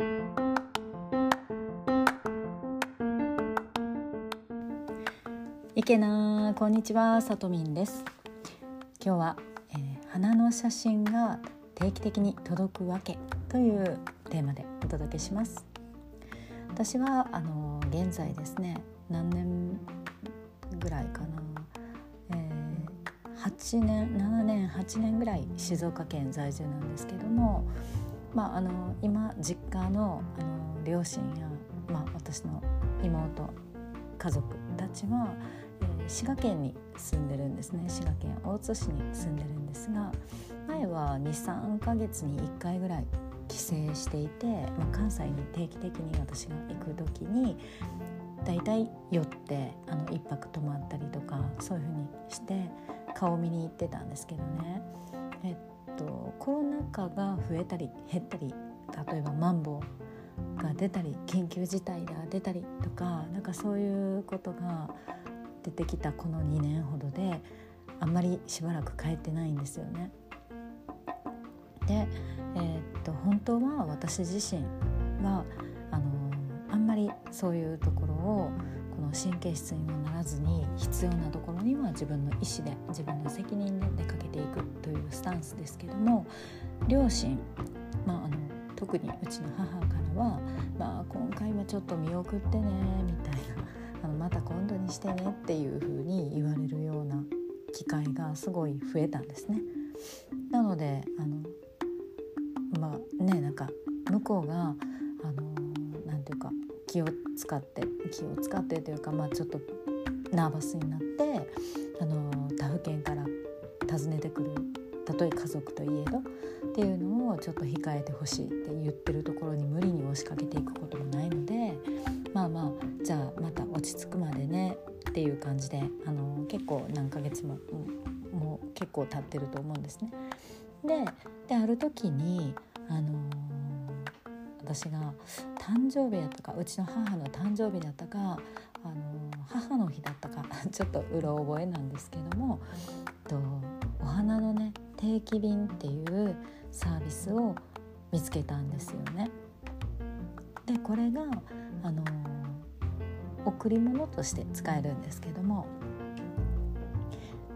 いけなこんにちはさとみんです。今日は、えー、花の写真が定期的に届くわけというテーマでお届けします。私はあの現在ですね何年ぐらいかな、えー、8年7年8年ぐらい静岡県在住なんですけどもまああの今実家のあの両親や、まあ、私の妹家族たちは滋賀県に住んでるんですね。滋賀県大津市に住んでるんですが前は23ヶ月に1回ぐらい帰省していて、まあ、関西に定期的に私が行く時に大体寄ってあの1泊泊まったりとかそういうふうにして顔見に行ってたんですけどね。えっとコロナ禍が増えたり減ったり例えばマンボウが出たり緊急事態が出たりとかなんかそういうことが出てきたこの2年ほどであんまりしばらく帰ってないんですよね。で、えー、っと本当は私自身はあのあんまりそういうところをこの神経質にもならずに必要なところには自分の意思で自分の責任で出かけていくというスタンスですけども両親、まあ、あの特にうちの母からは、まあ、今回はちょっと見送ってねみたいなあのまた今度にしてねっていう風に言われるような機会がすごい増えたんですね。なのであのまあねなんか向こうがあのなんていうか気を使って気を使ってというか、まあ、ちょっとナーバスになってあの他府県から訪ねてくるたとえ家族といえどっていうのをちょっと控えてほしいって言ってるところに無理に押しかけていくこともないのでまあまあじゃあまた落ち着くまでねっていう感じであの結構何ヶ月ももう結構経ってると思うんですね。でである時にあの私が誕生日だったかうちの母の誕生日だったかあの母の日だったか ちょっとうろ覚えなんですけどもとお花のね定期便っていうサービスを見つけたんですよね。でこれがあの贈り物として使えるんですけども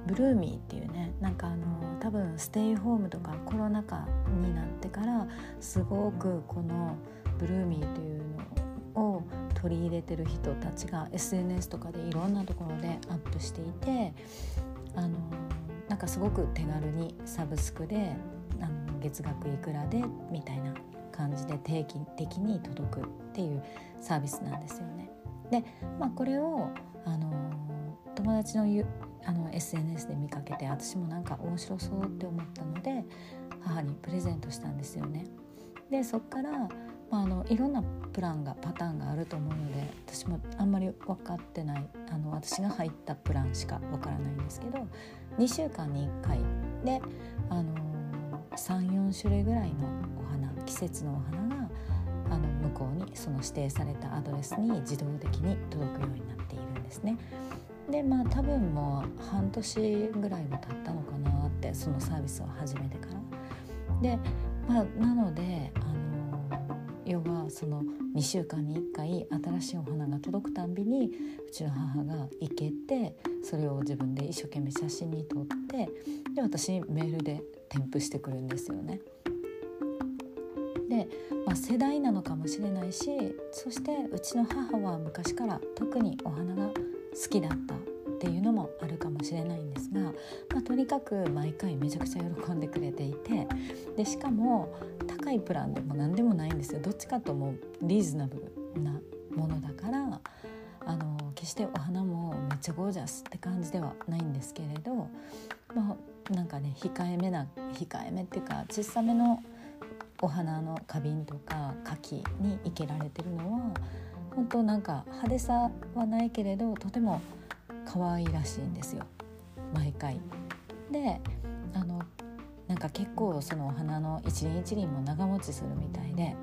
ブルーミーっていうねなんかあの多分ステイホームとかコロナ禍になってからすごくこのブルーミーというのを取り入れてる人たちが SNS とかでいろんなところでアップしていてあのなんかすごく手軽にサブスクであの月額いくらでみたいな感じで定期的に届くっていうサービスなんですよね。で、まあ、これをあの友達のあの SNS で見かけて私もなんか面白そうって思ったので母にプレゼントしたんですよね。でそっから、まあ、あのいろんなプランがパターンがあると思うので私もあんまり分かってないあの私が入ったプランしか分からないんですけど2週間に1回で、あの34種類ぐらいのお花季節のお花があの向こうにその指定されたアドレスに自動的に届くようになっているんですね。でまあ多分もう半年ぐらいは経ったのかなってそのサービスを始めてから。で、まあ、なのであ要はその2週間に1回新しいお花が届くたんびにうちの母が行けてそれを自分で一生懸命写真に撮ってで私メールで添付してくるんですよね。で、まあ、世代なのかもしれないしそしてうちの母は昔から特にお花が好きだったっていうのもあるかもしれないんですが、にかく毎回めちゃくちゃ喜んでくれていてでしかも高いプランでも何でもないんですよどっちかともリーズナブルなものだからあの決してお花もめっちゃゴージャスって感じではないんですけれど、まあ、なんかね控えめな控えめっていうか小さめのお花の花瓶とか柿に生けられてるのは本当なんか派手さはないけれどとても可愛いらしいんですよ毎回。であのなんか結構そのお花の一輪一輪も長持ちするみたいで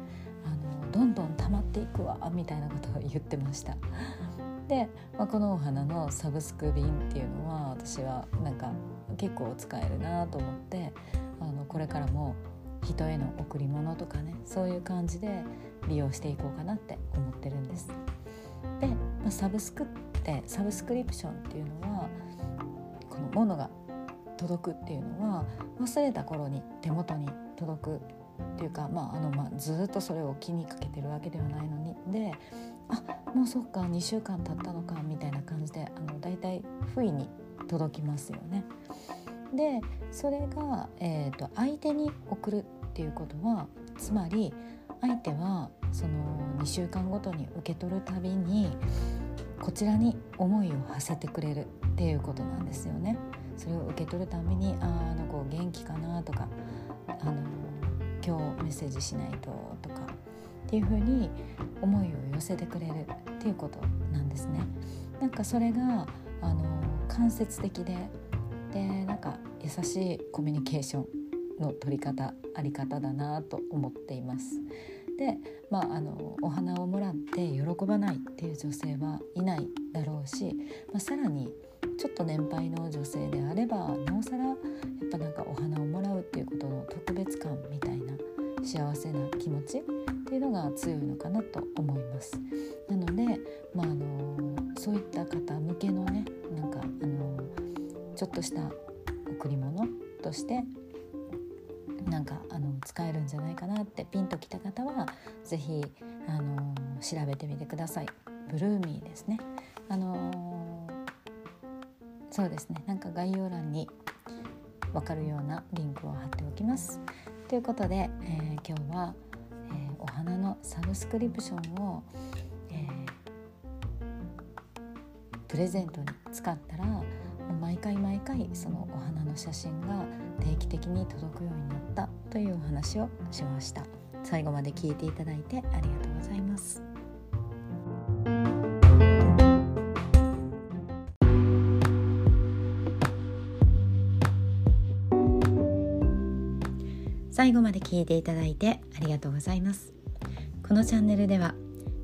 あのどんどん溜まっていくわみたいなことを言ってました。で、まあ、このお花のサブスク便っていうのは私はなんか結構使えるなと思ってあのこれからも人への贈り物とかねそういう感じで利用していこうかなって思ってるんです。で、まあ、サブスクってサブスクリプションっていうのはこのものが届くっていうのは忘れた頃に手元に届くっていうか、まああのまあ、ずっとそれを気にかけてるわけではないのにであもうそっか2週間経ったのかみたいな感じであのだいたい不意に届きますよね。でそれが、えーと、相手に送るっていうことはつまり相手はその2週間ごとに受け取るたびにこちらに思いを馳せてくれるっていうことなんですよね。それを受け取るたびに「ああの子元気かな」とかあの「今日メッセージしないと」とかっていうふうに思いを寄せてくれるっていうことなんですね。なんかそれがあの間接的ででなんか優しいコミュニケーションの取り方あり方だなと思っています。で、まあ、あのお花をもらって喜ばないっていう女性はいないだろうし、まあ、さらにちょっと年配の女性であればなおさらやっぱなんかお花をもらうっていうことの特別感みたいな幸せな気持ちっていうのが強いのかなと思います。なので、まあ、あのそういった方向けのねなんかあのちょっとした贈り物としてなんかあの使えるんじゃないかなってピンときた方は是非あの調べてみてください。ブルーミーですね。あのそうですね。なんか概要欄に分かるようなリンクを貼っておきます。ということで、えー、今日は、えー、お花のサブスクリプションを、えー、プレゼントに使ったらもう毎回毎回そのお花の写真が定期的に届くようになったというお話をしました。最後まで聞いていただいてありがとうございます。最後まで聞いていただいてありがとうございます。このチャンネルでは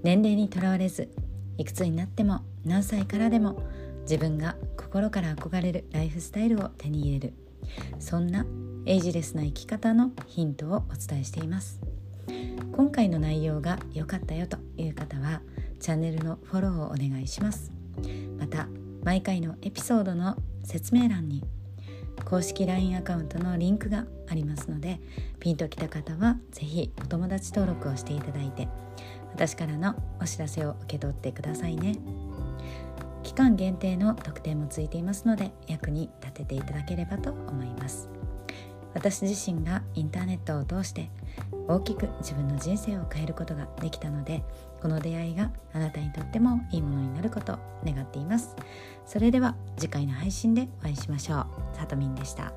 年齢にとらわれずいくつになっても何歳からでも自分が心から憧れるライフスタイルを手に入れるそんなエイジレスな生き方のヒントをお伝えしています。今回の内容が良かったよという方はチャンネルのフォローをお願いします。また毎回のエピソードの説明欄に公式 LINE アカウントのリンクがありますのでピンときた方は是非お友達登録をしていただいて私からのお知らせを受け取ってくださいね。期間限定の特典もついていますので役に立てていただければと思います私自身がインターネットを通して大きく自分の人生を変えることができたのでこの出会いがあなたにとってもいいものになることを願っています。それでは次回の配信でお会いしましょう。さとみんでした。